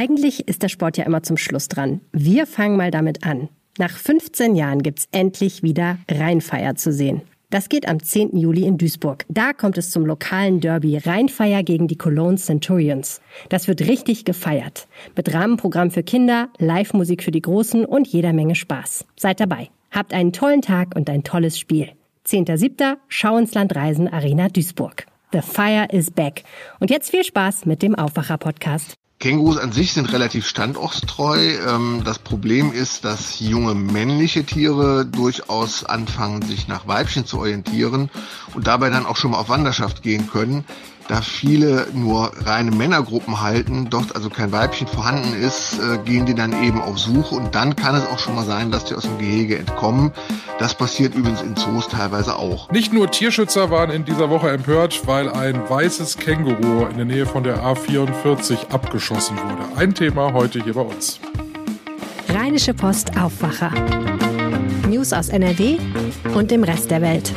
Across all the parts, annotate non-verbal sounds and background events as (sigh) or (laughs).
Eigentlich ist der Sport ja immer zum Schluss dran. Wir fangen mal damit an. Nach 15 Jahren gibt's endlich wieder Rheinfeier zu sehen. Das geht am 10. Juli in Duisburg. Da kommt es zum lokalen Derby Rheinfeier gegen die Cologne Centurions. Das wird richtig gefeiert. Mit Rahmenprogramm für Kinder, Live-Musik für die Großen und jeder Menge Spaß. Seid dabei. Habt einen tollen Tag und ein tolles Spiel. 10.7. Schau ins Land Reisen Arena Duisburg. The Fire is back. Und jetzt viel Spaß mit dem Aufwacher-Podcast. Kängurus an sich sind relativ standortstreu. Ähm, das Problem ist, dass junge männliche Tiere durchaus anfangen, sich nach Weibchen zu orientieren und dabei dann auch schon mal auf Wanderschaft gehen können da viele nur reine Männergruppen halten, dort also kein Weibchen vorhanden ist, äh, gehen die dann eben auf Suche und dann kann es auch schon mal sein, dass die aus dem Gehege entkommen. Das passiert übrigens in Zoos teilweise auch. Nicht nur Tierschützer waren in dieser Woche empört, weil ein weißes Känguru in der Nähe von der A44 abgeschossen wurde. Ein Thema heute hier bei uns. Rheinische Post Aufwacher. News aus NRW und dem Rest der Welt.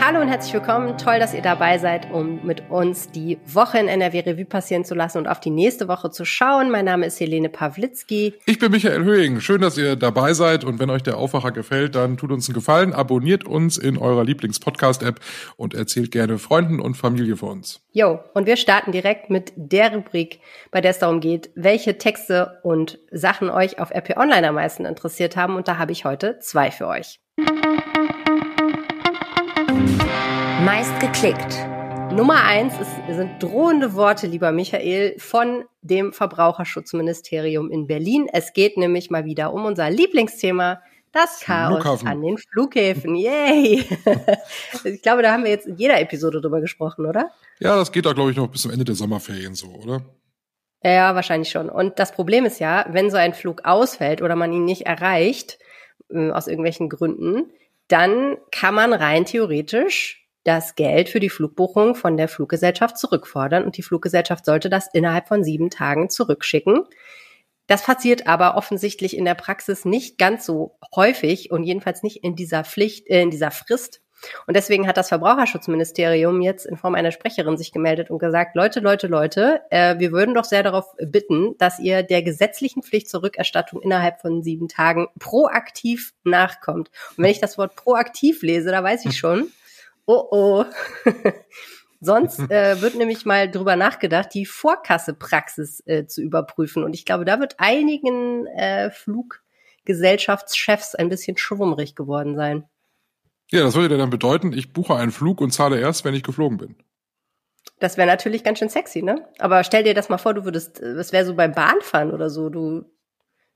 Hallo und herzlich willkommen. Toll, dass ihr dabei seid, um mit uns die Woche in NRW Revue passieren zu lassen und auf die nächste Woche zu schauen. Mein Name ist Helene Pawlitzki. Ich bin Michael Höhing. Schön, dass ihr dabei seid. Und wenn euch der Aufwacher gefällt, dann tut uns einen Gefallen. Abonniert uns in eurer Lieblings-Podcast-App und erzählt gerne Freunden und Familie von uns. Jo, und wir starten direkt mit der Rubrik, bei der es darum geht, welche Texte und Sachen euch auf RP Online am meisten interessiert haben. Und da habe ich heute zwei für euch. Meist geklickt. Nummer eins ist, sind drohende Worte, lieber Michael, von dem Verbraucherschutzministerium in Berlin. Es geht nämlich mal wieder um unser Lieblingsthema, das Chaos Flughafen. an den Flughäfen. Yay! (laughs) ich glaube, da haben wir jetzt in jeder Episode drüber gesprochen, oder? Ja, das geht da, glaube ich, noch bis zum Ende der Sommerferien so, oder? Ja, wahrscheinlich schon. Und das Problem ist ja, wenn so ein Flug ausfällt oder man ihn nicht erreicht, äh, aus irgendwelchen Gründen, dann kann man rein theoretisch das Geld für die Flugbuchung von der Fluggesellschaft zurückfordern und die Fluggesellschaft sollte das innerhalb von sieben Tagen zurückschicken. Das passiert aber offensichtlich in der Praxis nicht ganz so häufig und jedenfalls nicht in dieser Pflicht, äh, in dieser Frist. Und deswegen hat das Verbraucherschutzministerium jetzt in Form einer Sprecherin sich gemeldet und gesagt, Leute, Leute, Leute, äh, wir würden doch sehr darauf bitten, dass ihr der gesetzlichen Pflicht zur Rückerstattung innerhalb von sieben Tagen proaktiv nachkommt. Und wenn ich das Wort proaktiv lese, da weiß ich schon, oh oh. (laughs) Sonst äh, wird nämlich mal drüber nachgedacht, die Vorkassepraxis äh, zu überprüfen. Und ich glaube, da wird einigen äh, Fluggesellschaftschefs ein bisschen schwummrig geworden sein. Ja, das würde dann bedeuten, ich buche einen Flug und zahle erst, wenn ich geflogen bin. Das wäre natürlich ganz schön sexy, ne? Aber stell dir das mal vor, du würdest, das wäre so beim Bahnfahren oder so, du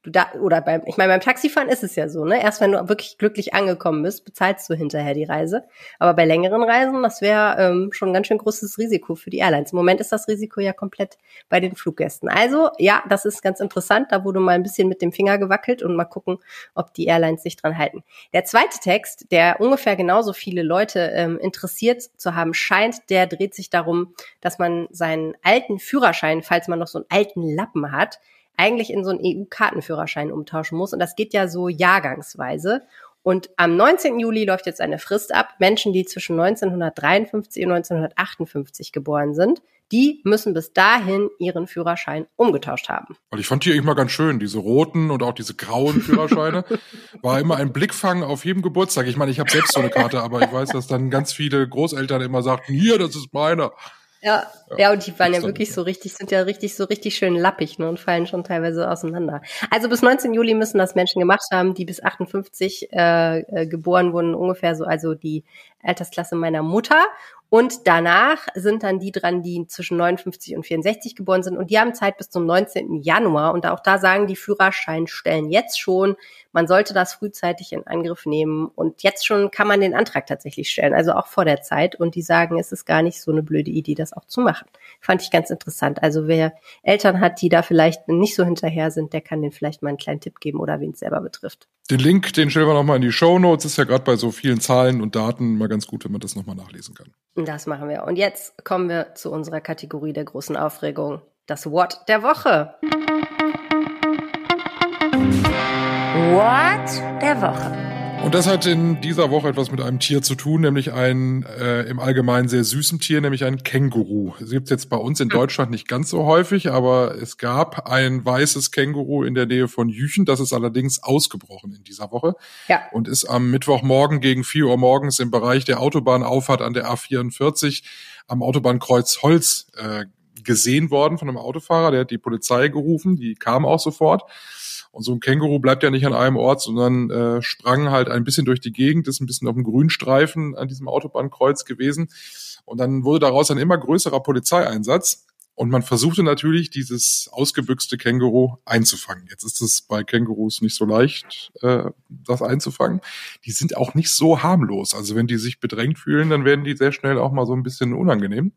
du da oder beim ich meine beim Taxifahren ist es ja so, ne? Erst wenn du wirklich glücklich angekommen bist, bezahlst du hinterher die Reise. Aber bei längeren Reisen, das wäre ähm, schon ein ganz schön großes Risiko für die Airlines. Im Moment ist das Risiko ja komplett bei den Fluggästen. Also ja, das ist ganz interessant. Da wurde mal ein bisschen mit dem Finger gewackelt und mal gucken, ob die Airlines sich dran halten. Der zweite Text, der ungefähr genauso viele Leute ähm, interessiert zu haben scheint, der dreht sich darum, dass man seinen alten Führerschein, falls man noch so einen alten Lappen hat, eigentlich in so einen EU-Kartenführerschein umtauschen muss. Und das geht ja so jahrgangsweise. Und am 19. Juli läuft jetzt eine Frist ab. Menschen, die zwischen 1953 und 1958 geboren sind, die müssen bis dahin ihren Führerschein umgetauscht haben. Weil ich fand die eigentlich mal ganz schön, diese roten und auch diese grauen (laughs) Führerscheine. War immer ein Blickfang auf jedem Geburtstag. Ich meine, ich habe selbst so eine Karte, aber ich weiß, dass dann ganz viele Großeltern immer sagten, hier, das ist meiner. Ja, ja, ja, und die waren ja wirklich so richtig, sind ja richtig, so richtig schön lappig ne, und fallen schon teilweise auseinander. Also bis 19 Juli müssen das Menschen gemacht haben, die bis 58 äh, äh, geboren wurden, ungefähr so, also die Altersklasse meiner Mutter. Und danach sind dann die dran, die zwischen 59 und 64 geboren sind. Und die haben Zeit bis zum 19. Januar. Und auch da sagen die Führerscheinstellen jetzt schon, man sollte das frühzeitig in Angriff nehmen. Und jetzt schon kann man den Antrag tatsächlich stellen, also auch vor der Zeit. Und die sagen, es ist gar nicht so eine blöde Idee, das auch zu machen. Fand ich ganz interessant. Also wer Eltern hat, die da vielleicht nicht so hinterher sind, der kann den vielleicht mal einen kleinen Tipp geben oder wen es selber betrifft. Den Link, den stellen wir nochmal in die Show Notes. Ist ja gerade bei so vielen Zahlen und Daten mal ganz gut, wenn man das nochmal nachlesen kann. Das machen wir. Und jetzt kommen wir zu unserer Kategorie der großen Aufregung. Das What der Woche. What der Woche. Und das hat in dieser Woche etwas mit einem Tier zu tun, nämlich ein äh, im Allgemeinen sehr süßem Tier, nämlich ein Känguru. Es gibt jetzt bei uns in Deutschland nicht ganz so häufig, aber es gab ein weißes Känguru in der Nähe von Jüchen. Das ist allerdings ausgebrochen in dieser Woche Ja. und ist am Mittwochmorgen gegen 4 Uhr morgens im Bereich der Autobahnauffahrt an der A44 am Autobahnkreuz Holz äh, gesehen worden von einem Autofahrer. Der hat die Polizei gerufen, die kam auch sofort. Und so ein Känguru bleibt ja nicht an einem Ort, sondern äh, sprang halt ein bisschen durch die Gegend, ist ein bisschen auf dem Grünstreifen an diesem Autobahnkreuz gewesen. Und dann wurde daraus ein immer größerer Polizeieinsatz. Und man versuchte natürlich, dieses ausgebüxte Känguru einzufangen. Jetzt ist es bei Kängurus nicht so leicht, äh, das einzufangen. Die sind auch nicht so harmlos. Also wenn die sich bedrängt fühlen, dann werden die sehr schnell auch mal so ein bisschen unangenehm.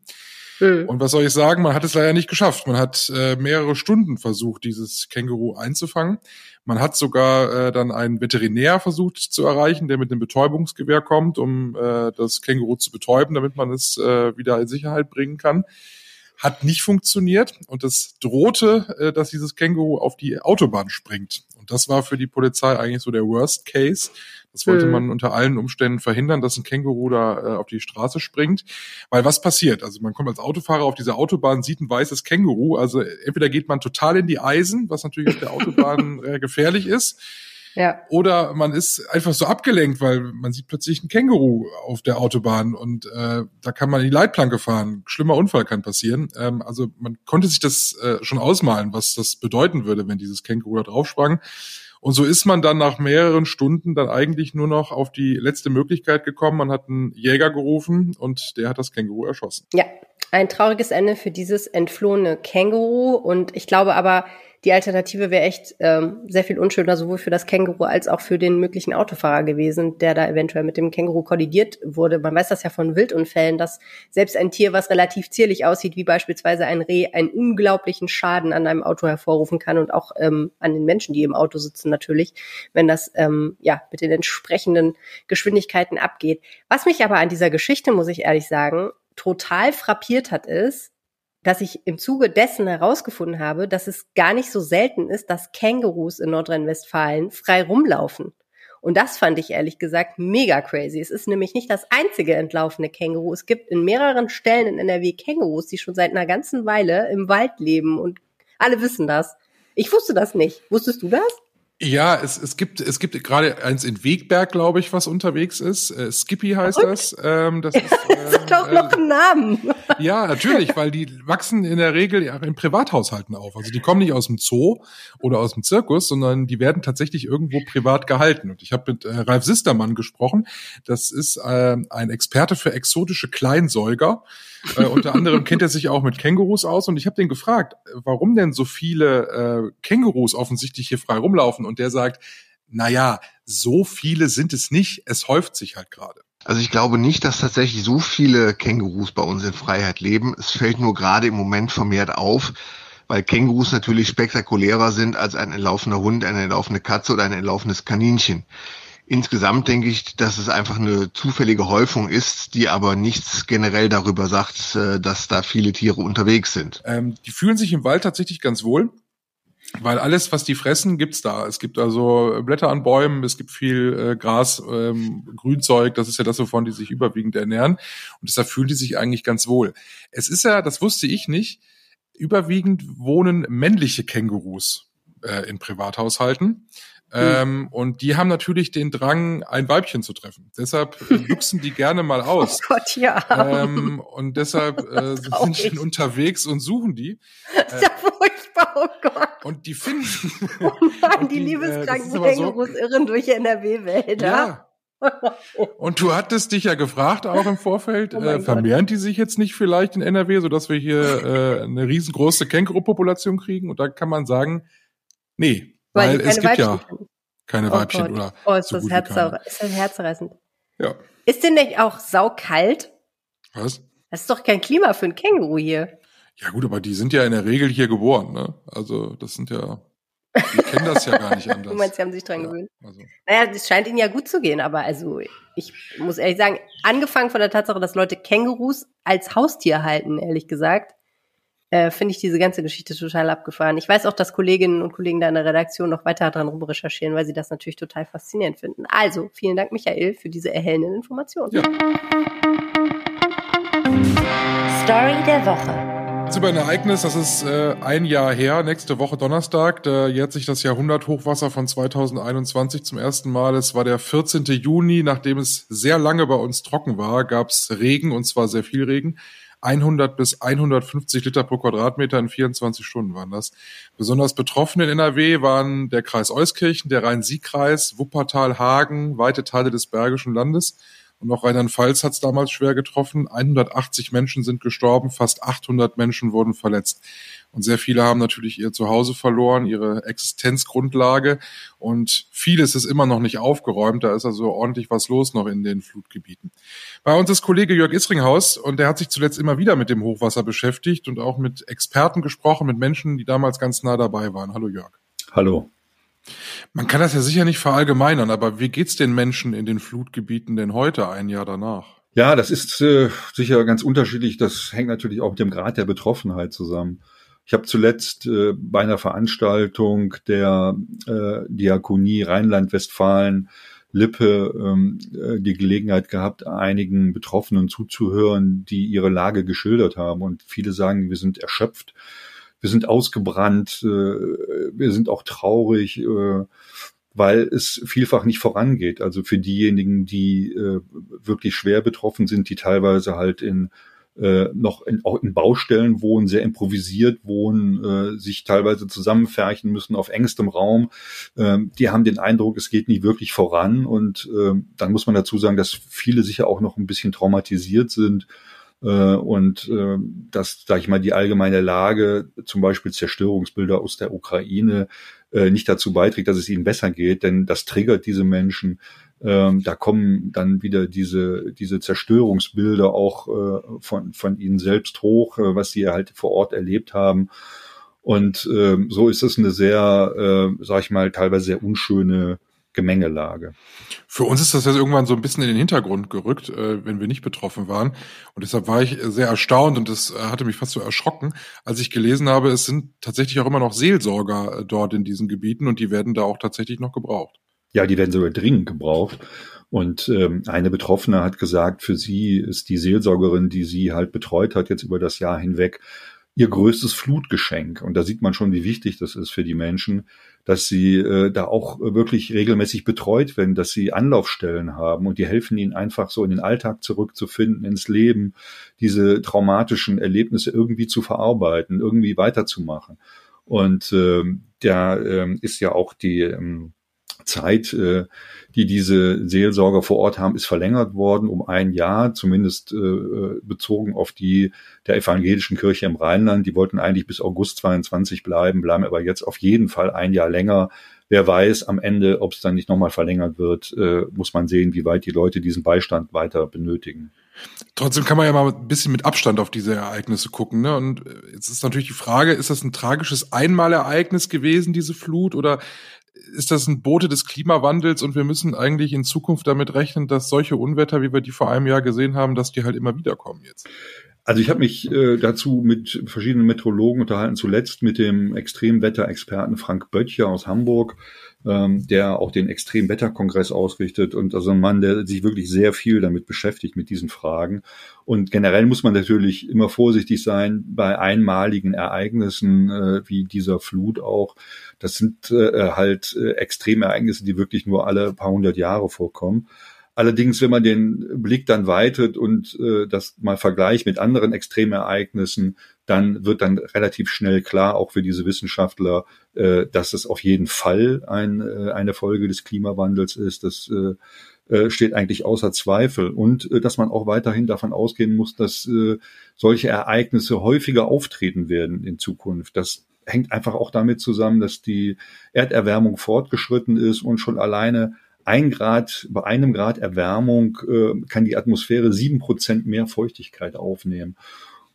Hm. Und was soll ich sagen? Man hat es leider nicht geschafft. Man hat äh, mehrere Stunden versucht, dieses Känguru einzufangen. Man hat sogar äh, dann einen Veterinär versucht zu erreichen, der mit einem Betäubungsgewehr kommt, um äh, das Känguru zu betäuben, damit man es äh, wieder in Sicherheit bringen kann. Hat nicht funktioniert und es drohte, äh, dass dieses Känguru auf die Autobahn springt. Und das war für die Polizei eigentlich so der Worst Case. Das wollte Hm. man unter allen Umständen verhindern, dass ein Känguru da äh, auf die Straße springt. Weil was passiert? Also man kommt als Autofahrer auf diese Autobahn, sieht ein weißes Känguru. Also entweder geht man total in die Eisen, was natürlich auf der Autobahn (laughs) äh, gefährlich ist, Ja. oder man ist einfach so abgelenkt, weil man sieht plötzlich ein Känguru auf der Autobahn und äh, da kann man in die Leitplanke fahren. Schlimmer Unfall kann passieren. Ähm, also man konnte sich das äh, schon ausmalen, was das bedeuten würde, wenn dieses Känguru da drauf sprang. Und so ist man dann nach mehreren Stunden dann eigentlich nur noch auf die letzte Möglichkeit gekommen. Man hat einen Jäger gerufen und der hat das Känguru erschossen. Ja, ein trauriges Ende für dieses entflohene Känguru. Und ich glaube aber, die Alternative wäre echt ähm, sehr viel unschöner, sowohl für das Känguru als auch für den möglichen Autofahrer gewesen, der da eventuell mit dem Känguru kollidiert wurde. Man weiß das ja von Wildunfällen, dass selbst ein Tier, was relativ zierlich aussieht, wie beispielsweise ein Reh, einen unglaublichen Schaden an einem Auto hervorrufen kann und auch ähm, an den Menschen, die im Auto sitzen natürlich, wenn das ähm, ja mit den entsprechenden Geschwindigkeiten abgeht. Was mich aber an dieser Geschichte, muss ich ehrlich sagen, total frappiert hat, ist, dass ich im Zuge dessen herausgefunden habe, dass es gar nicht so selten ist, dass Kängurus in Nordrhein-Westfalen frei rumlaufen. Und das fand ich ehrlich gesagt mega crazy. Es ist nämlich nicht das einzige entlaufene Känguru. Es gibt in mehreren Stellen in NRW Kängurus, die schon seit einer ganzen Weile im Wald leben und alle wissen das. Ich wusste das nicht. Wusstest du das? Ja, es, es gibt es gibt gerade eins in Wegberg, glaube ich, was unterwegs ist. Äh, Skippy heißt Und? das. Ähm, das (laughs) ist, Das hat doch ähm, noch einen Namen. Ja, natürlich, weil die wachsen in der Regel ja in Privathaushalten auf. Also die kommen nicht aus dem Zoo oder aus dem Zirkus, sondern die werden tatsächlich irgendwo privat gehalten. Und ich habe mit äh, Ralf Sistermann gesprochen. Das ist äh, ein Experte für exotische Kleinsäuger. Äh, unter anderem kennt er sich auch mit Kängurus aus. Und ich habe den gefragt, warum denn so viele äh, Kängurus offensichtlich hier frei rumlaufen. Und der sagt, na ja, so viele sind es nicht. Es häuft sich halt gerade. Also ich glaube nicht, dass tatsächlich so viele Kängurus bei uns in Freiheit leben. Es fällt nur gerade im Moment vermehrt auf, weil Kängurus natürlich spektakulärer sind als ein entlaufener Hund, eine entlaufene Katze oder ein entlaufenes Kaninchen. Insgesamt denke ich, dass es einfach eine zufällige Häufung ist, die aber nichts generell darüber sagt, äh, dass da viele Tiere unterwegs sind. Ähm, die fühlen sich im Wald tatsächlich ganz wohl, weil alles, was die fressen, gibt's da. Es gibt also Blätter an Bäumen, es gibt viel äh, Gras, ähm, Grünzeug, das ist ja das, wovon die sich überwiegend ernähren. Und deshalb fühlen die sich eigentlich ganz wohl. Es ist ja, das wusste ich nicht, überwiegend wohnen männliche Kängurus äh, in Privathaushalten. Ähm, und die haben natürlich den Drang, ein Weibchen zu treffen. Deshalb äh, (laughs) luchsen die gerne mal aus. Oh Gott, ja. Ähm, und deshalb äh, (laughs) sind sie unterwegs und suchen die. ja furchtbar, oh Gott. Und die finden. (laughs) Oh Und die, die, äh, liebeskranken aber so- Kängurus irren durch NRW-Wälder. ja. (laughs) Und du hattest dich ja gefragt auch im Vorfeld, (laughs) Oh äh, Gott. vermehren die sich jetzt nicht vielleicht in NRW, sodass wir hier äh, eine riesengroße Känguru-Population kriegen? Und da kann man sagen, nee, weil, die es gibt ja Weibchen finden. keine Oh Weibchen Gott. oder Oh, ist so das, gut wie Herz, keine. ist das herzreißend. Ja. Ist denn nicht auch saukalt? Was? Das ist doch kein Klima für ein Känguru hier. Ja gut, aber die sind ja in der Regel hier geboren, ne? Also das sind ja, die kennen das ja gar nicht (laughs) anders. Du meinst, sie haben sich dran Ja, gewöhnt? also. Naja, es scheint ihnen ja gut zu gehen, aber also ich muss ehrlich sagen, angefangen von der Tatsache, dass Leute Kängurus als Haustier halten, ehrlich gesagt, äh, finde ich diese ganze Geschichte total abgefahren. Ich weiß auch, dass Kolleginnen und Kollegen da in der Redaktion noch weiter dran rum recherchieren, weil sie das natürlich total faszinierend finden. Also, vielen Dank, Michael, für diese erhellenden Informationen. Ja. Story der Woche. Ist über ein Ereignis, das ist äh, ein Jahr her, nächste Woche Donnerstag, da jährt sich das Jahrhunderthochwasser von 2021 zum ersten Mal. Es war der 14. Juni, nachdem es sehr lange bei uns trocken war, gab es Regen und zwar sehr viel Regen. 100 bis 150 Liter pro Quadratmeter in 24 Stunden waren das. Besonders betroffen in NRW waren der Kreis Euskirchen, der Rhein-Sieg-Kreis, Wuppertal, Hagen, weite Teile des Bergischen Landes. Und auch Rheinland-Pfalz hat es damals schwer getroffen. 180 Menschen sind gestorben, fast 800 Menschen wurden verletzt. Und sehr viele haben natürlich ihr Zuhause verloren, ihre Existenzgrundlage. Und vieles ist immer noch nicht aufgeräumt. Da ist also ordentlich was los noch in den Flutgebieten. Bei uns ist Kollege Jörg Isringhaus und der hat sich zuletzt immer wieder mit dem Hochwasser beschäftigt und auch mit Experten gesprochen, mit Menschen, die damals ganz nah dabei waren. Hallo Jörg. Hallo. Man kann das ja sicher nicht verallgemeinern, aber wie geht's den Menschen in den Flutgebieten denn heute, ein Jahr danach? Ja, das ist äh, sicher ganz unterschiedlich. Das hängt natürlich auch mit dem Grad der Betroffenheit zusammen. Ich habe zuletzt äh, bei einer Veranstaltung der äh, Diakonie Rheinland-Westfalen Lippe ähm, äh, die Gelegenheit gehabt, einigen Betroffenen zuzuhören, die ihre Lage geschildert haben. Und viele sagen, wir sind erschöpft wir sind ausgebrannt, äh, wir sind auch traurig, äh, weil es vielfach nicht vorangeht. Also für diejenigen, die äh, wirklich schwer betroffen sind, die teilweise halt in noch in, auch in Baustellen wohnen, sehr improvisiert wohnen, äh, sich teilweise zusammenfärchen müssen auf engstem Raum. Äh, die haben den Eindruck, es geht nie wirklich voran. Und äh, dann muss man dazu sagen, dass viele sicher auch noch ein bisschen traumatisiert sind und äh, dass, sag ich mal, die allgemeine Lage, zum Beispiel Zerstörungsbilder aus der Ukraine, äh, nicht dazu beiträgt, dass es ihnen besser geht, denn das triggert diese Menschen. Ähm, da kommen dann wieder diese, diese Zerstörungsbilder auch äh, von, von ihnen selbst hoch, äh, was sie halt vor Ort erlebt haben. Und äh, so ist es eine sehr, äh, sag ich mal, teilweise sehr unschöne Gemengelage. Für uns ist das jetzt irgendwann so ein bisschen in den Hintergrund gerückt, äh, wenn wir nicht betroffen waren. Und deshalb war ich sehr erstaunt und das äh, hatte mich fast so erschrocken, als ich gelesen habe, es sind tatsächlich auch immer noch Seelsorger äh, dort in diesen Gebieten und die werden da auch tatsächlich noch gebraucht. Ja, die werden sogar dringend gebraucht. Und ähm, eine Betroffene hat gesagt, für sie ist die Seelsorgerin, die sie halt betreut hat, jetzt über das Jahr hinweg, ihr größtes Flutgeschenk. Und da sieht man schon, wie wichtig das ist für die Menschen, dass sie äh, da auch wirklich regelmäßig betreut werden, dass sie Anlaufstellen haben und die helfen ihnen einfach so in den Alltag zurückzufinden, ins Leben, diese traumatischen Erlebnisse irgendwie zu verarbeiten, irgendwie weiterzumachen. Und äh, da äh, ist ja auch die ähm, Zeit, äh, die diese Seelsorger vor Ort haben, ist verlängert worden um ein Jahr, zumindest äh, bezogen auf die der evangelischen Kirche im Rheinland. Die wollten eigentlich bis August 22 bleiben, bleiben aber jetzt auf jeden Fall ein Jahr länger. Wer weiß am Ende, ob es dann nicht nochmal verlängert wird, äh, muss man sehen, wie weit die Leute diesen Beistand weiter benötigen. Trotzdem kann man ja mal ein bisschen mit Abstand auf diese Ereignisse gucken. Ne? Und jetzt ist natürlich die Frage, ist das ein tragisches Einmalereignis gewesen, diese Flut, oder ist das ein Bote des Klimawandels und wir müssen eigentlich in Zukunft damit rechnen, dass solche Unwetter, wie wir die vor einem Jahr gesehen haben, dass die halt immer wieder kommen jetzt? Also ich habe mich äh, dazu mit verschiedenen Meteorologen unterhalten, zuletzt mit dem Extremwetterexperten Frank Böttcher aus Hamburg, ähm, der auch den Extremwetterkongress ausrichtet und also ein Mann, der sich wirklich sehr viel damit beschäftigt mit diesen Fragen. Und generell muss man natürlich immer vorsichtig sein bei einmaligen Ereignissen äh, wie dieser Flut auch. Das sind äh, halt äh, Extremereignisse, die wirklich nur alle paar hundert Jahre vorkommen. Allerdings, wenn man den Blick dann weitet und äh, das mal vergleicht mit anderen Extremereignissen, dann wird dann relativ schnell klar, auch für diese Wissenschaftler, äh, dass es auf jeden Fall ein, äh, eine Folge des Klimawandels ist. Das äh, äh, steht eigentlich außer Zweifel. Und äh, dass man auch weiterhin davon ausgehen muss, dass äh, solche Ereignisse häufiger auftreten werden in Zukunft. Das hängt einfach auch damit zusammen, dass die Erderwärmung fortgeschritten ist und schon alleine ein Grad, bei einem Grad Erwärmung äh, kann die Atmosphäre sieben Prozent mehr Feuchtigkeit aufnehmen.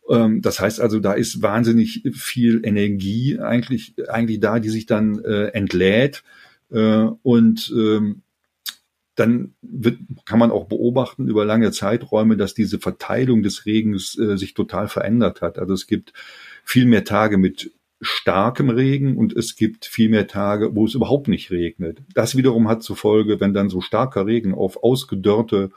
Ähm, das heißt also, da ist wahnsinnig viel Energie eigentlich, eigentlich da, die sich dann äh, entlädt. Äh, und ähm, dann wird, kann man auch beobachten über lange Zeiträume, dass diese Verteilung des Regens äh, sich total verändert hat. Also es gibt viel mehr Tage mit starkem Regen und es gibt viel mehr Tage, wo es überhaupt nicht regnet. Das wiederum hat zur Folge, wenn dann so starker Regen auf ausgedörrte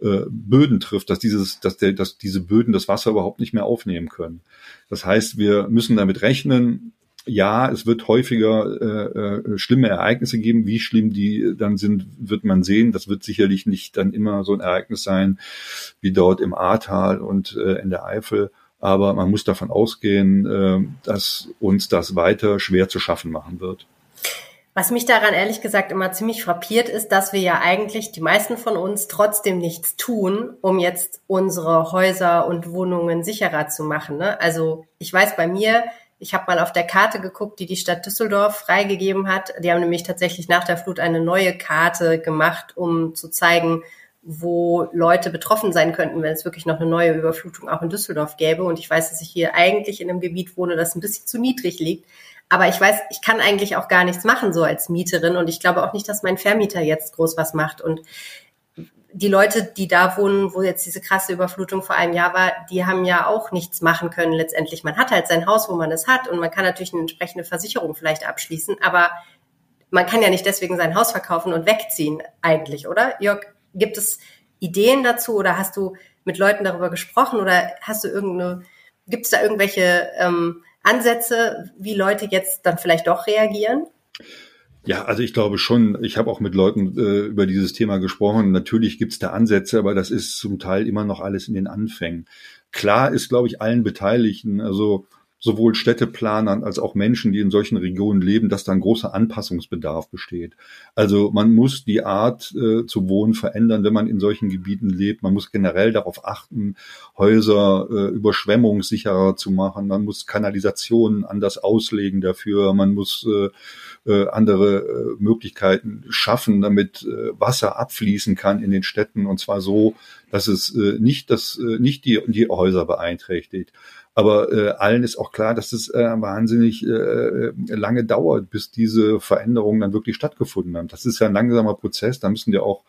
äh, Böden trifft, dass dieses, dass der, dass diese Böden das Wasser überhaupt nicht mehr aufnehmen können. Das heißt, wir müssen damit rechnen, ja, es wird häufiger äh, äh, schlimme Ereignisse geben. Wie schlimm die dann sind, wird man sehen. Das wird sicherlich nicht dann immer so ein Ereignis sein wie dort im Ahrtal und äh, in der Eifel. Aber man muss davon ausgehen, äh, dass uns das weiter schwer zu schaffen machen wird. Was mich daran ehrlich gesagt immer ziemlich frappiert ist, dass wir ja eigentlich die meisten von uns trotzdem nichts tun, um jetzt unsere Häuser und Wohnungen sicherer zu machen. Ne? Also ich weiß bei mir, ich habe mal auf der Karte geguckt, die die Stadt Düsseldorf freigegeben hat. Die haben nämlich tatsächlich nach der Flut eine neue Karte gemacht, um zu zeigen, wo Leute betroffen sein könnten, wenn es wirklich noch eine neue Überflutung auch in Düsseldorf gäbe. Und ich weiß, dass ich hier eigentlich in einem Gebiet wohne, das ein bisschen zu niedrig liegt. Aber ich weiß, ich kann eigentlich auch gar nichts machen so als Mieterin. Und ich glaube auch nicht, dass mein Vermieter jetzt groß was macht. Und die Leute, die da wohnen, wo jetzt diese krasse Überflutung vor einem Jahr war, die haben ja auch nichts machen können letztendlich. Man hat halt sein Haus, wo man es hat und man kann natürlich eine entsprechende Versicherung vielleicht abschließen, aber man kann ja nicht deswegen sein Haus verkaufen und wegziehen eigentlich, oder? Jörg, gibt es Ideen dazu oder hast du mit Leuten darüber gesprochen oder hast du irgendeine, gibt es da irgendwelche ähm, Ansätze, wie Leute jetzt dann vielleicht doch reagieren? Ja, also ich glaube schon, ich habe auch mit Leuten äh, über dieses Thema gesprochen. Natürlich gibt's da Ansätze, aber das ist zum Teil immer noch alles in den Anfängen. Klar ist, glaube ich, allen Beteiligten, also sowohl Städteplanern als auch Menschen, die in solchen Regionen leben, dass da ein großer Anpassungsbedarf besteht. Also man muss die Art äh, zu wohnen verändern, wenn man in solchen Gebieten lebt. Man muss generell darauf achten, Häuser äh, überschwemmungssicherer zu machen. Man muss Kanalisationen anders auslegen dafür. Man muss äh, äh, andere äh, Möglichkeiten schaffen, damit äh, Wasser abfließen kann in den Städten und zwar so, dass es äh, nicht das äh, nicht die die Häuser beeinträchtigt. Aber äh, allen ist auch klar, dass es äh, wahnsinnig äh, lange dauert, bis diese Veränderungen dann wirklich stattgefunden haben. Das ist ja ein langsamer Prozess. Da müssen ja auch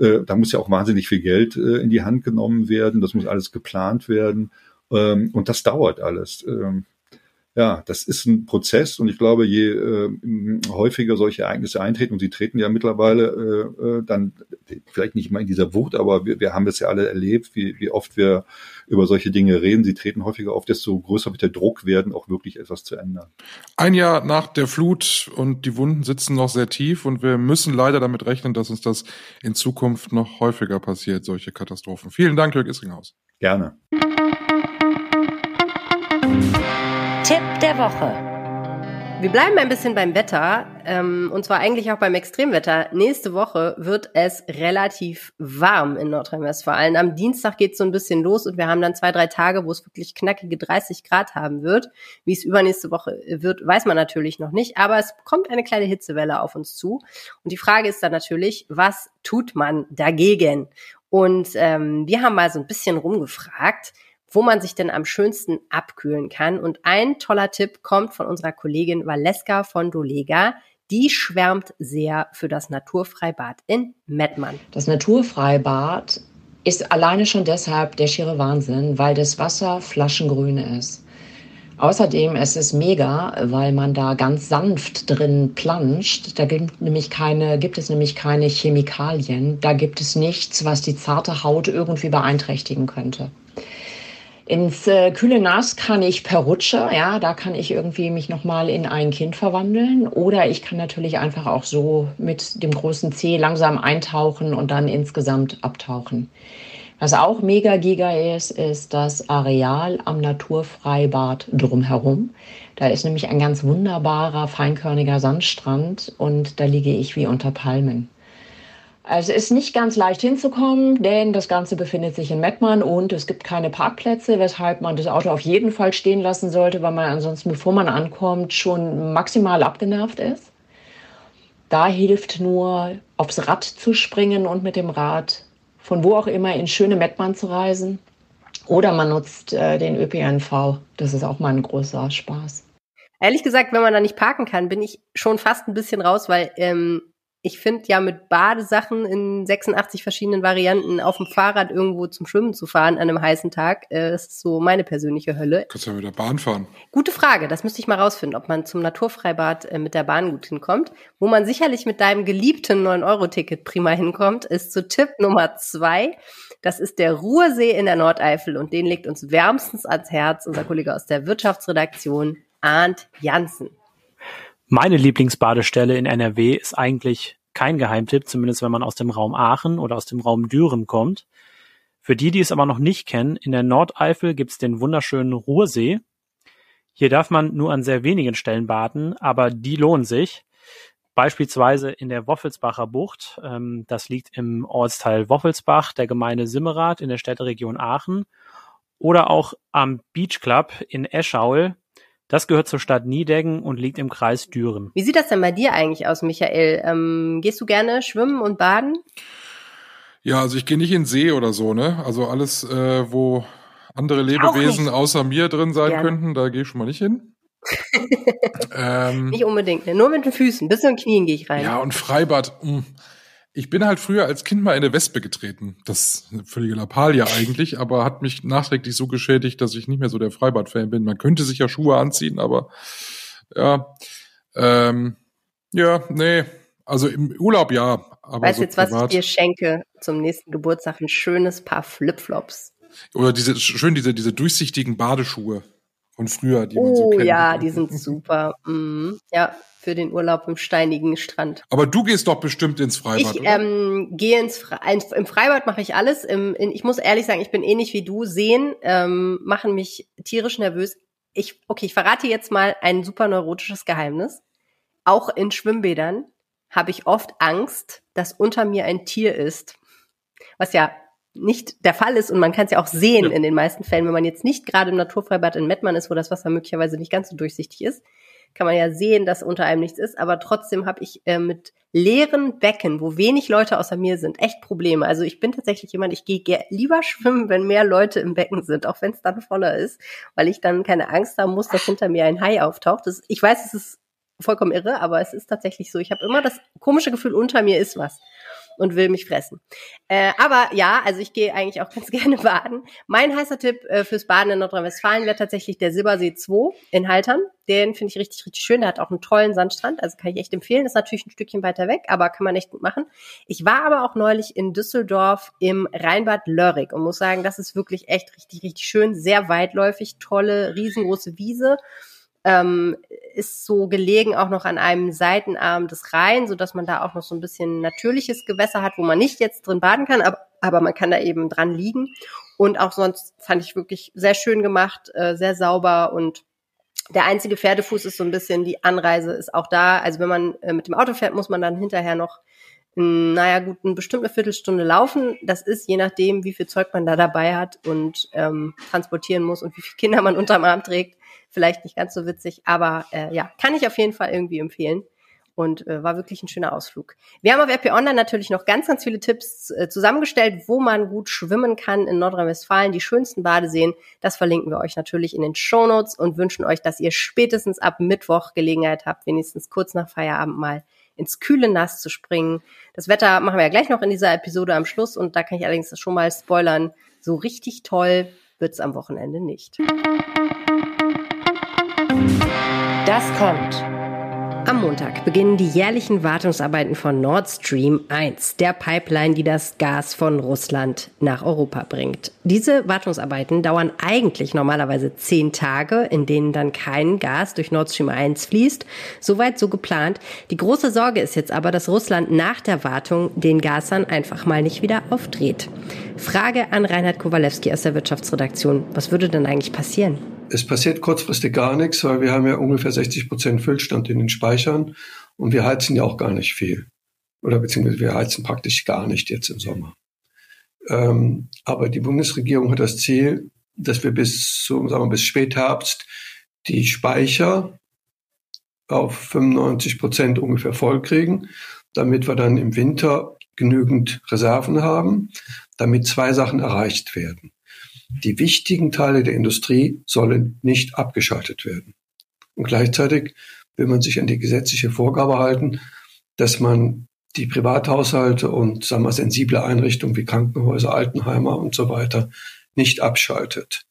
äh, da muss ja auch wahnsinnig viel Geld äh, in die Hand genommen werden. Das muss alles geplant werden. Ähm, und das dauert alles. Ähm, ja, das ist ein Prozess und ich glaube, je äh, häufiger solche Ereignisse eintreten, und sie treten ja mittlerweile äh, äh, dann vielleicht nicht mal in dieser Wucht, aber wir, wir haben das ja alle erlebt, wie, wie oft wir über solche Dinge reden. Sie treten häufiger auf, desto größer wird der Druck werden, auch wirklich etwas zu ändern. Ein Jahr nach der Flut und die Wunden sitzen noch sehr tief und wir müssen leider damit rechnen, dass uns das in Zukunft noch häufiger passiert, solche Katastrophen. Vielen Dank, Jörg Isringhaus. Gerne. Woche. Wir bleiben ein bisschen beim Wetter, ähm, und zwar eigentlich auch beim Extremwetter. Nächste Woche wird es relativ warm in Nordrhein-Westfalen. Am Dienstag geht es so ein bisschen los und wir haben dann zwei, drei Tage, wo es wirklich knackige 30 Grad haben wird. Wie es übernächste Woche wird, weiß man natürlich noch nicht, aber es kommt eine kleine Hitzewelle auf uns zu. Und die Frage ist dann natürlich, was tut man dagegen? Und ähm, wir haben mal so ein bisschen rumgefragt wo man sich denn am schönsten abkühlen kann. Und ein toller Tipp kommt von unserer Kollegin Valeska von Dolega. Die schwärmt sehr für das Naturfreibad in Mettmann. Das Naturfreibad ist alleine schon deshalb der schiere Wahnsinn, weil das Wasser flaschengrün ist. Außerdem ist es mega, weil man da ganz sanft drin planscht. Da gibt, nämlich keine, gibt es nämlich keine Chemikalien. Da gibt es nichts, was die zarte Haut irgendwie beeinträchtigen könnte. Ins äh, kühle Nass kann ich per Rutsche, ja, da kann ich irgendwie mich nochmal in ein Kind verwandeln. Oder ich kann natürlich einfach auch so mit dem großen C langsam eintauchen und dann insgesamt abtauchen. Was auch mega giga ist, ist das Areal am Naturfreibad drumherum. Da ist nämlich ein ganz wunderbarer, feinkörniger Sandstrand und da liege ich wie unter Palmen. Also es ist nicht ganz leicht hinzukommen, denn das Ganze befindet sich in Mettmann und es gibt keine Parkplätze, weshalb man das Auto auf jeden Fall stehen lassen sollte, weil man ansonsten, bevor man ankommt, schon maximal abgenervt ist. Da hilft nur, aufs Rad zu springen und mit dem Rad von wo auch immer in schöne Mettmann zu reisen. Oder man nutzt äh, den ÖPNV. Das ist auch mal ein großer Spaß. Ehrlich gesagt, wenn man da nicht parken kann, bin ich schon fast ein bisschen raus, weil ähm, ich finde ja mit Badesachen in 86 verschiedenen Varianten auf dem Fahrrad irgendwo zum Schwimmen zu fahren an einem heißen Tag, äh, ist so meine persönliche Hölle. Kannst ja mit der Bahn fahren. Gute Frage, das müsste ich mal rausfinden, ob man zum Naturfreibad äh, mit der Bahn gut hinkommt. Wo man sicherlich mit deinem geliebten 9-Euro-Ticket prima hinkommt, ist zu Tipp Nummer zwei. Das ist der Ruhrsee in der Nordeifel und den legt uns wärmstens ans Herz unser Kollege aus der Wirtschaftsredaktion, Arndt Janssen. Meine Lieblingsbadestelle in NRW ist eigentlich kein Geheimtipp, zumindest wenn man aus dem Raum Aachen oder aus dem Raum Düren kommt. Für die, die es aber noch nicht kennen, in der Nordeifel gibt's den wunderschönen Ruhrsee. Hier darf man nur an sehr wenigen Stellen baden, aber die lohnen sich. Beispielsweise in der Woffelsbacher Bucht. Ähm, das liegt im Ortsteil Woffelsbach der Gemeinde Simmerath in der Städteregion Aachen. Oder auch am Beach Club in Eschauel. Das gehört zur Stadt Niedeggen und liegt im Kreis Düren. Wie sieht das denn bei dir eigentlich aus, Michael? Ähm, gehst du gerne schwimmen und baden? Ja, also ich gehe nicht in See oder so, ne? Also alles, äh, wo andere Lebewesen außer mir drin sein gerne. könnten, da gehe ich schon mal nicht hin. (laughs) ähm, nicht unbedingt, ne? nur mit den Füßen, bis zu den Knien gehe ich rein. Ja, und Freibad, mh. Ich bin halt früher als Kind mal in eine Wespe getreten. Das ist eine völlige Lappalie eigentlich, aber hat mich nachträglich so geschädigt, dass ich nicht mehr so der Freibad-Fan bin. Man könnte sich ja Schuhe anziehen, aber ja, ähm, ja, nee. Also im Urlaub ja. Aber weißt so jetzt, privat. was ich dir schenke zum nächsten Geburtstag? Ein schönes Paar Flipflops. Oder diese schön diese diese durchsichtigen Badeschuhe von früher, die oh, man so oh kennt. Ja, die sind (laughs) super. Mm, ja, für den Urlaub im steinigen Strand. Aber du gehst doch bestimmt ins Freibad, ich? Ähm, gehe ins Fre im Freibad mache ich alles. Im, in, ich muss ehrlich sagen, ich bin ähnlich wie du. Sehen ähm, machen mich tierisch nervös. Ich, okay, ich verrate jetzt mal ein super neurotisches Geheimnis. Auch in Schwimmbädern habe ich oft Angst, dass unter mir ein Tier ist. Was ja nicht der Fall ist und man kann es ja auch sehen ja. in den meisten Fällen, wenn man jetzt nicht gerade im Naturfreibad in Mettmann ist, wo das Wasser möglicherweise nicht ganz so durchsichtig ist, kann man ja sehen, dass unter einem nichts ist, aber trotzdem habe ich äh, mit leeren Becken, wo wenig Leute außer mir sind, echt Probleme. Also ich bin tatsächlich jemand, ich gehe lieber schwimmen, wenn mehr Leute im Becken sind, auch wenn es dann voller ist, weil ich dann keine Angst haben muss, dass hinter mir ein Hai auftaucht. Das, ich weiß, es ist vollkommen irre, aber es ist tatsächlich so. Ich habe immer das komische Gefühl, unter mir ist was und will mich fressen. Äh, aber ja, also ich gehe eigentlich auch (laughs) ganz gerne baden. Mein heißer Tipp äh, fürs Baden in Nordrhein-Westfalen wäre tatsächlich der Silbersee 2 in Haltern. Den finde ich richtig, richtig schön. Der hat auch einen tollen Sandstrand, also kann ich echt empfehlen. Ist natürlich ein Stückchen weiter weg, aber kann man echt gut machen. Ich war aber auch neulich in Düsseldorf im Rheinbad Lörrig und muss sagen, das ist wirklich echt richtig, richtig schön. Sehr weitläufig, tolle, riesengroße Wiese ähm, ist so gelegen auch noch an einem Seitenarm des Rhein, so dass man da auch noch so ein bisschen natürliches Gewässer hat, wo man nicht jetzt drin baden kann, aber, aber man kann da eben dran liegen. Und auch sonst fand ich wirklich sehr schön gemacht, äh, sehr sauber und der einzige Pferdefuß ist so ein bisschen, die Anreise ist auch da. Also wenn man äh, mit dem Auto fährt, muss man dann hinterher noch, naja gut, eine bestimmte Viertelstunde laufen. Das ist je nachdem, wie viel Zeug man da dabei hat und ähm, transportieren muss und wie viele Kinder man unterm Arm trägt vielleicht nicht ganz so witzig, aber äh, ja, kann ich auf jeden Fall irgendwie empfehlen und äh, war wirklich ein schöner Ausflug. Wir haben auf RP Online natürlich noch ganz, ganz viele Tipps äh, zusammengestellt, wo man gut schwimmen kann in Nordrhein-Westfalen, die schönsten Badeseen. Das verlinken wir euch natürlich in den Show Notes und wünschen euch, dass ihr spätestens ab Mittwoch Gelegenheit habt, wenigstens kurz nach Feierabend mal ins kühle Nass zu springen. Das Wetter machen wir ja gleich noch in dieser Episode am Schluss und da kann ich allerdings schon mal spoilern. So richtig toll wird's am Wochenende nicht. Das kommt. Am Montag beginnen die jährlichen Wartungsarbeiten von Nord Stream 1, der Pipeline, die das Gas von Russland nach Europa bringt. Diese Wartungsarbeiten dauern eigentlich normalerweise zehn Tage, in denen dann kein Gas durch Nord Stream 1 fließt. Soweit so geplant. Die große Sorge ist jetzt aber, dass Russland nach der Wartung den Gasern einfach mal nicht wieder aufdreht. Frage an Reinhard Kowalewski aus der Wirtschaftsredaktion. Was würde denn eigentlich passieren? Es passiert kurzfristig gar nichts, weil wir haben ja ungefähr 60 Prozent Füllstand in den Speichern und wir heizen ja auch gar nicht viel. Oder beziehungsweise wir heizen praktisch gar nicht jetzt im Sommer. Ähm, aber die Bundesregierung hat das Ziel, dass wir bis, so, sagen wir, bis Spätherbst die Speicher auf 95 Prozent ungefähr voll kriegen, damit wir dann im Winter genügend Reserven haben, damit zwei Sachen erreicht werden. Die wichtigen Teile der Industrie sollen nicht abgeschaltet werden. Und gleichzeitig will man sich an die gesetzliche Vorgabe halten, dass man die Privathaushalte und sagen wir, sensible Einrichtungen wie Krankenhäuser, Altenheimer und so weiter nicht abschaltet.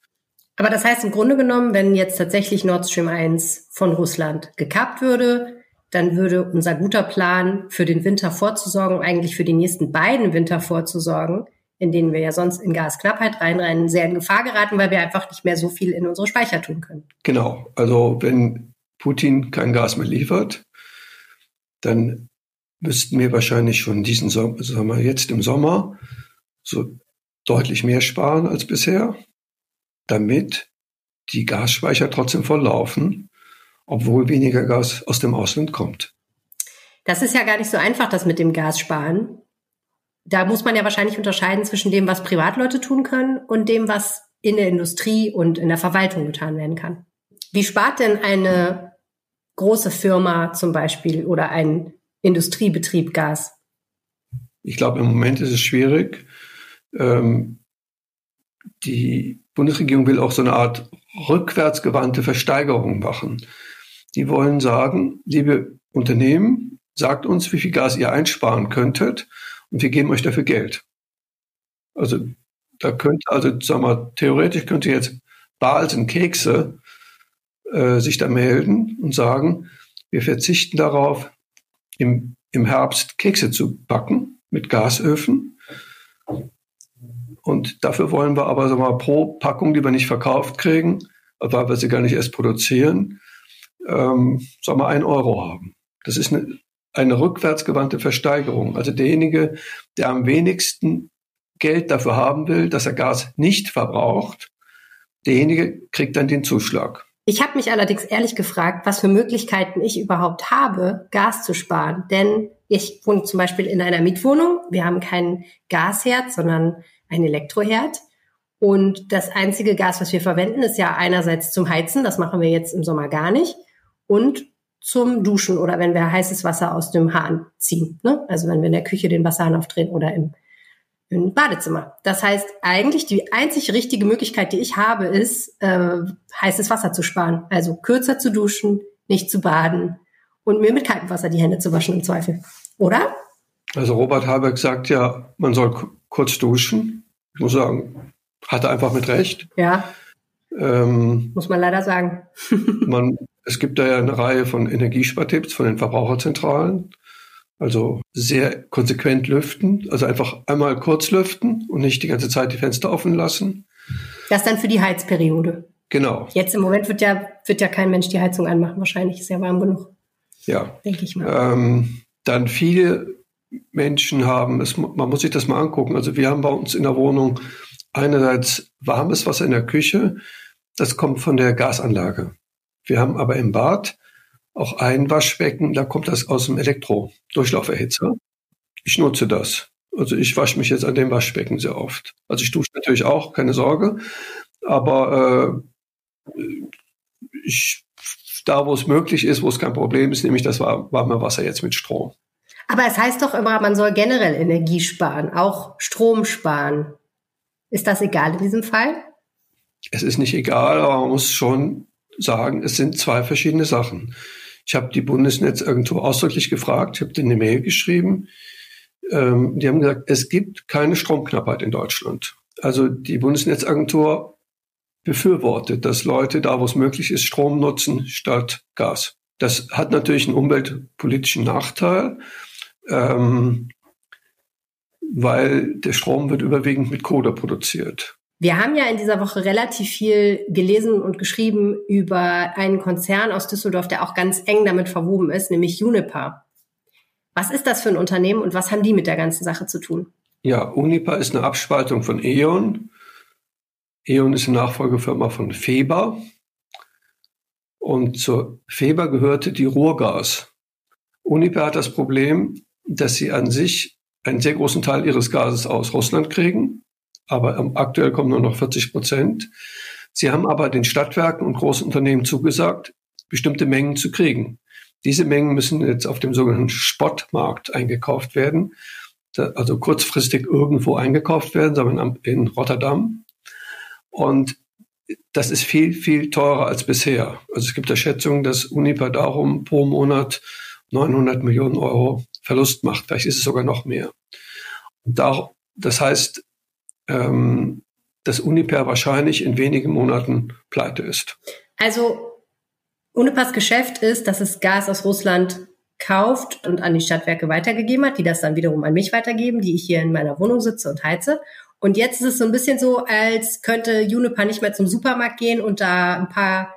Aber das heißt im Grunde genommen, wenn jetzt tatsächlich Nord Stream 1 von Russland gekappt würde, dann würde unser guter Plan für den Winter vorzusorgen, eigentlich für die nächsten beiden Winter vorzusorgen, in denen wir ja sonst in Gasknappheit reinrennen, sehr in Gefahr geraten, weil wir einfach nicht mehr so viel in unsere Speicher tun können. Genau. Also wenn Putin kein Gas mehr liefert, dann müssten wir wahrscheinlich schon diesen Sommer, sagen wir jetzt im Sommer, so deutlich mehr sparen als bisher, damit die Gasspeicher trotzdem volllaufen, obwohl weniger Gas aus dem Ausland kommt. Das ist ja gar nicht so einfach, das mit dem Gas sparen. Da muss man ja wahrscheinlich unterscheiden zwischen dem, was Privatleute tun können und dem, was in der Industrie und in der Verwaltung getan werden kann. Wie spart denn eine große Firma zum Beispiel oder ein Industriebetrieb Gas? Ich glaube, im Moment ist es schwierig. Ähm, die Bundesregierung will auch so eine Art rückwärtsgewandte Versteigerung machen. Die wollen sagen, liebe Unternehmen, sagt uns, wie viel Gas ihr einsparen könntet und wir geben euch dafür Geld. Also da könnte, also sagen wir, theoretisch könnte jetzt Bals und Kekse äh, sich da melden und sagen, wir verzichten darauf, im, im Herbst Kekse zu backen mit Gasöfen. Und dafür wollen wir aber sagen wir, pro Packung, die wir nicht verkauft kriegen, weil wir sie gar nicht erst produzieren, ähm, sagen wir, ein Euro haben. Das ist eine, eine rückwärtsgewandte Versteigerung. Also derjenige, der am wenigsten Geld dafür haben will, dass er Gas nicht verbraucht, derjenige kriegt dann den Zuschlag. Ich habe mich allerdings ehrlich gefragt, was für Möglichkeiten ich überhaupt habe, Gas zu sparen. Denn ich wohne zum Beispiel in einer Mietwohnung. Wir haben keinen Gasherd, sondern ein Elektroherd. Und das einzige Gas, was wir verwenden, ist ja einerseits zum Heizen. Das machen wir jetzt im Sommer gar nicht. Und zum Duschen oder wenn wir heißes Wasser aus dem Hahn ziehen. Ne? Also wenn wir in der Küche den Wasserhahn aufdrehen oder im im Badezimmer. Das heißt, eigentlich die einzig richtige Möglichkeit, die ich habe, ist, äh, heißes Wasser zu sparen. Also kürzer zu duschen, nicht zu baden und mir mit kaltem Wasser die Hände zu waschen im Zweifel. Oder? Also Robert Habeck sagt ja, man soll kurz duschen. Ich muss sagen, hat er einfach mit Recht. Ja. Ähm, muss man leider sagen. man, (laughs) es gibt da ja eine Reihe von Energiespartipps von den Verbraucherzentralen. Also sehr konsequent lüften, also einfach einmal kurz lüften und nicht die ganze Zeit die Fenster offen lassen. Das dann für die Heizperiode. Genau. Jetzt im Moment wird ja, wird ja kein Mensch die Heizung anmachen, wahrscheinlich ist ja warm genug. Ja. Denke ich mal. Ähm, dann viele Menschen haben, es, man muss sich das mal angucken. Also wir haben bei uns in der Wohnung einerseits warmes Wasser in der Küche, das kommt von der Gasanlage. Wir haben aber im Bad auch ein Waschbecken, da kommt das aus dem Elektro-Durchlauferhitzer. Ich nutze das. Also ich wasche mich jetzt an dem Waschbecken sehr oft. Also ich dusche natürlich auch, keine Sorge. Aber äh, ich, da, wo es möglich ist, wo es kein Problem ist, nehme ich das warme Wasser jetzt mit Strom. Aber es heißt doch immer, man soll generell Energie sparen, auch Strom sparen. Ist das egal in diesem Fall? Es ist nicht egal, aber man muss schon sagen, es sind zwei verschiedene Sachen. Ich habe die Bundesnetzagentur ausdrücklich gefragt, ich habe denen eine Mail geschrieben. Ähm, die haben gesagt, es gibt keine Stromknappheit in Deutschland. Also die Bundesnetzagentur befürwortet, dass Leute da, wo es möglich ist, Strom nutzen statt Gas. Das hat natürlich einen umweltpolitischen Nachteil, ähm, weil der Strom wird überwiegend mit Kohle produziert. Wir haben ja in dieser Woche relativ viel gelesen und geschrieben über einen Konzern aus Düsseldorf, der auch ganz eng damit verwoben ist, nämlich Uniper. Was ist das für ein Unternehmen und was haben die mit der ganzen Sache zu tun? Ja, Uniper ist eine Abspaltung von E.ON. E.ON ist eine Nachfolgefirma von Feber. Und zur Feber gehörte die Ruhrgas. Uniper hat das Problem, dass sie an sich einen sehr großen Teil ihres Gases aus Russland kriegen aber aktuell kommen nur noch 40 Prozent. Sie haben aber den Stadtwerken und großen Unternehmen zugesagt, bestimmte Mengen zu kriegen. Diese Mengen müssen jetzt auf dem sogenannten Spotmarkt eingekauft werden, also kurzfristig irgendwo eingekauft werden, wir in Rotterdam. Und das ist viel, viel teurer als bisher. Also es gibt da Schätzungen, dass Uniper darum pro Monat 900 Millionen Euro Verlust macht. Vielleicht ist es sogar noch mehr. Und da, das heißt, ähm, dass Uniper wahrscheinlich in wenigen Monaten pleite ist. Also Unipers Geschäft ist, dass es Gas aus Russland kauft und an die Stadtwerke weitergegeben hat, die das dann wiederum an mich weitergeben, die ich hier in meiner Wohnung sitze und heize. Und jetzt ist es so ein bisschen so, als könnte Juniper nicht mehr zum Supermarkt gehen und da ein paar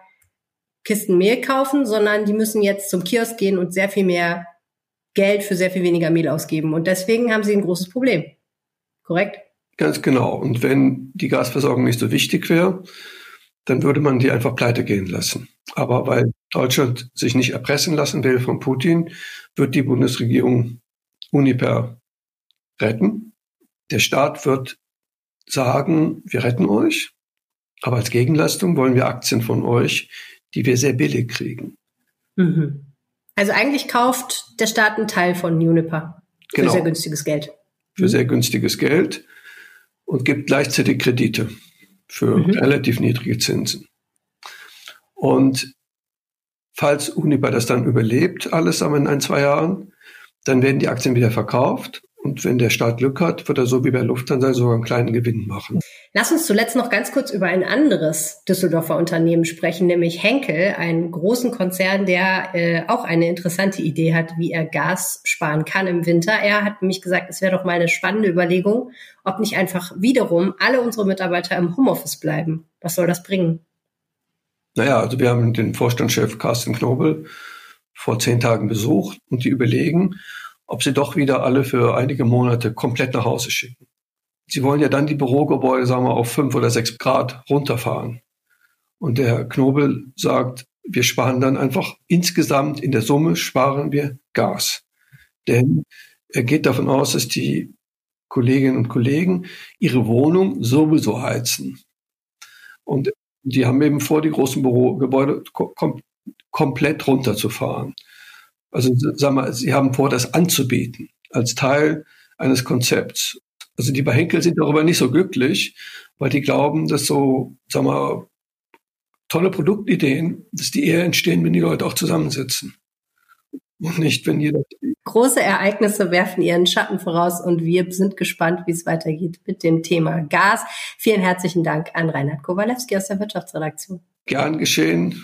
Kisten Mehl kaufen, sondern die müssen jetzt zum Kiosk gehen und sehr viel mehr Geld für sehr viel weniger Mehl ausgeben. Und deswegen haben sie ein großes Problem. Korrekt? Ganz genau. Und wenn die Gasversorgung nicht so wichtig wäre, dann würde man die einfach pleite gehen lassen. Aber weil Deutschland sich nicht erpressen lassen will von Putin, wird die Bundesregierung Uniper retten. Der Staat wird sagen, wir retten euch, aber als Gegenleistung wollen wir Aktien von euch, die wir sehr billig kriegen. Mhm. Also eigentlich kauft der Staat einen Teil von Uniper für Genau. sehr günstiges Geld. Für sehr günstiges Geld und gibt gleichzeitig Kredite für Mhm. relativ niedrige Zinsen. Und falls Uniper das dann überlebt, alles in ein, zwei Jahren, dann werden die Aktien wieder verkauft. Und wenn der Staat Glück hat, wird er so wie bei Lufthansa sogar einen kleinen Gewinn machen. Lass uns zuletzt noch ganz kurz über ein anderes Düsseldorfer Unternehmen sprechen, nämlich Henkel, einen großen Konzern, der äh, auch eine interessante Idee hat, wie er Gas sparen kann im Winter. Er hat nämlich gesagt, es wäre doch mal eine spannende Überlegung, ob nicht einfach wiederum alle unsere Mitarbeiter im Homeoffice bleiben. Was soll das bringen? Naja, also wir haben den Vorstandschef Carsten Knobel vor zehn Tagen besucht und die überlegen, ob sie doch wieder alle für einige Monate komplett nach Hause schicken. Sie wollen ja dann die Bürogebäude, sagen wir, auf fünf oder sechs Grad runterfahren. Und der Herr Knobel sagt, wir sparen dann einfach insgesamt in der Summe sparen wir Gas. Denn er geht davon aus, dass die Kolleginnen und Kollegen ihre Wohnung sowieso heizen. Und die haben eben vor, die großen Bürogebäude kom komplett runterzufahren. Also sag mal, sie haben vor, das anzubieten als Teil eines Konzepts. Also die bei Henkel sind darüber nicht so glücklich, weil die glauben, dass so, sag mal, tolle Produktideen, dass die eher entstehen, wenn die Leute auch zusammensitzen. Und nicht, wenn jeder. Große Ereignisse werfen ihren Schatten voraus und wir sind gespannt, wie es weitergeht mit dem Thema Gas. Vielen herzlichen Dank an Reinhard Kowalewski aus der Wirtschaftsredaktion. Gern geschehen.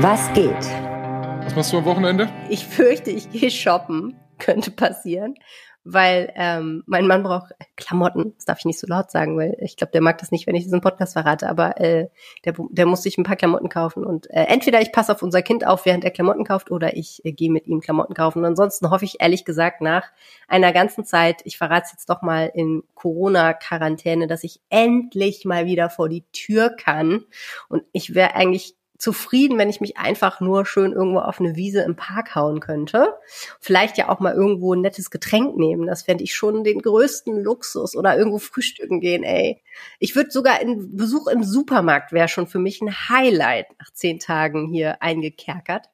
Was geht? Was machst du am Wochenende? Ich fürchte, ich gehe shoppen. (laughs) Könnte passieren. Weil ähm, mein Mann braucht Klamotten. Das darf ich nicht so laut sagen, weil ich glaube, der mag das nicht, wenn ich diesen Podcast verrate. Aber äh, der, der muss sich ein paar Klamotten kaufen. Und äh, entweder ich passe auf unser Kind auf, während er Klamotten kauft, oder ich äh, gehe mit ihm Klamotten kaufen. Und ansonsten hoffe ich ehrlich gesagt nach einer ganzen Zeit, ich verrate es jetzt doch mal in Corona-Quarantäne, dass ich endlich mal wieder vor die Tür kann. Und ich wäre eigentlich zufrieden, wenn ich mich einfach nur schön irgendwo auf eine Wiese im Park hauen könnte. Vielleicht ja auch mal irgendwo ein nettes Getränk nehmen. Das fände ich schon den größten Luxus. Oder irgendwo frühstücken gehen, ey. Ich würde sogar ein Besuch im Supermarkt wäre schon für mich ein Highlight nach zehn Tagen hier eingekerkert.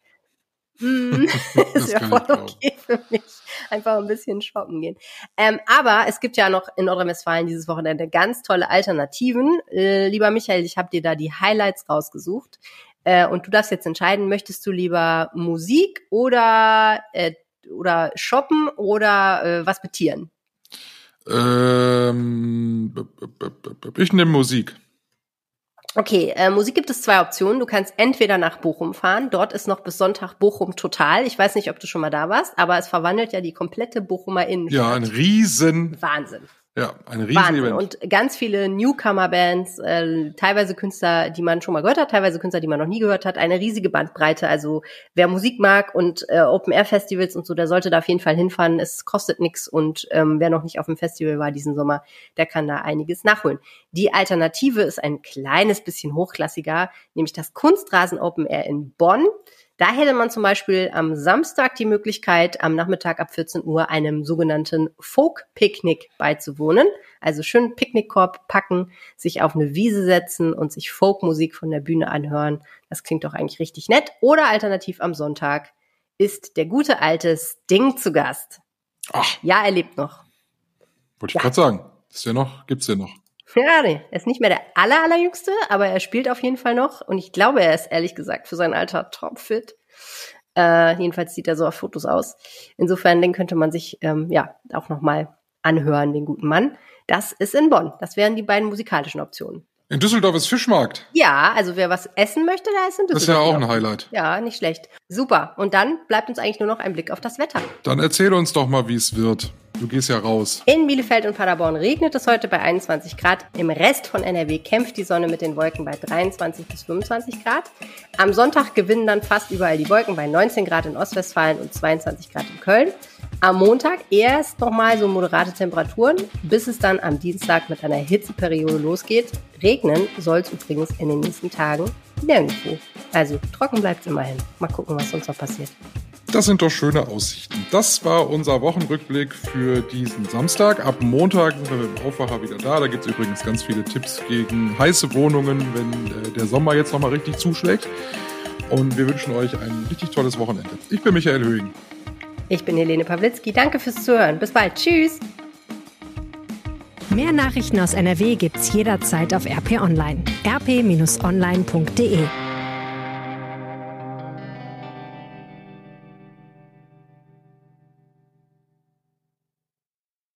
Hm, (laughs) (laughs) Das ist ja voll okay für mich. Einfach ein bisschen shoppen gehen. Ähm, aber es gibt ja noch in Nordrhein-Westfalen dieses Wochenende ganz tolle Alternativen. Äh, lieber Michael, ich habe dir da die Highlights rausgesucht. Äh, und du darfst jetzt entscheiden, möchtest du lieber Musik oder, äh, oder shoppen oder äh, was mit Tieren? Ähm, ich nehme Musik. Okay, äh, Musik gibt es zwei Optionen. Du kannst entweder nach Bochum fahren. Dort ist noch bis Sonntag Bochum total. Ich weiß nicht, ob du schon mal da warst, aber es verwandelt ja die komplette Bochumer Innenstadt. Ja, ein riesen, Wahnsinn. Ja, ein riesen Wahnsinn. Event. Und ganz viele Newcomer-Bands, äh, teilweise Künstler, die man schon mal gehört hat, teilweise Künstler, die man noch nie gehört hat. Eine riesige Bandbreite. Also wer Musik mag und äh, Open-Air-Festivals und so, der sollte da auf jeden Fall hinfahren. Es kostet nix und ähm, wer noch nicht auf dem Festival war diesen Sommer, der kann da einiges nachholen. Die Alternative ist ein kleines bisschen hochklassiger, nämlich das Kunstrasen Open Air in Bonn. Da hätte man zum Beispiel am Samstag die Möglichkeit, am Nachmittag ab 14 Uhr einem sogenannten Folk-Picknick beizuwohnen. Also schön Picknickkorb packen, sich auf eine Wiese setzen und sich Folkmusik von der Bühne anhören. Das klingt doch eigentlich richtig nett. Oder alternativ am Sonntag ist der gute alte Sting zu Gast. Ach, Ja, er lebt noch. wollte ich Ja. gerade sagen. Ist der noch? Gibt's den noch? Ja, nee, er ist nicht mehr der aller, allerjüngste, aber er spielt auf jeden Fall noch. Und ich glaube, er ist ehrlich gesagt für sein Alter topfit. Äh, jedenfalls sieht er so auf Fotos aus. Insofern, den könnte man sich ähm, ja auch nochmal anhören, den guten Mann. Das ist in Bonn. Das wären die beiden musikalischen Optionen. In Düsseldorf ist Fischmarkt. Ja, also wer was essen möchte, da ist in Düsseldorf. Das ist ja auch ein Highlight. Ja, nicht schlecht. Super. Und dann bleibt uns eigentlich nur noch ein Blick auf das Wetter. Dann erzähl uns doch mal, wie es wird. Du gehst ja raus. In Bielefeld und Paderborn regnet es heute bei 21 Grad. Im Rest von NRW kämpft die Sonne mit den Wolken bei 23 bis 25 Grad. Am Sonntag gewinnen dann fast überall die Wolken bei 19 Grad in Ostwestfalen und 22 Grad in Köln. Am Montag erst nochmal so moderate Temperaturen, bis es dann am Dienstag mit einer Hitzeperiode losgeht. Regnen soll es übrigens in den nächsten Tagen nirgendwo. Also trocken bleibt es immerhin. Mal gucken, was sonst noch passiert. Das sind doch schöne Aussichten. Das war unser Wochenrückblick für diesen Samstag. Ab Montag sind wir mit dem Aufwacher wieder da. Da gibt es übrigens ganz viele Tipps gegen heiße Wohnungen, wenn äh, der Sommer jetzt nochmal richtig zuschlägt. Und wir wünschen euch ein richtig tolles Wochenende. Ich bin Michael Höhing. Ich bin Helene Pawlitzki. Danke fürs Zuhören. Bis bald. Tschüss. Mehr Nachrichten aus NRW gibt's jederzeit auf RP Online. rp-online.de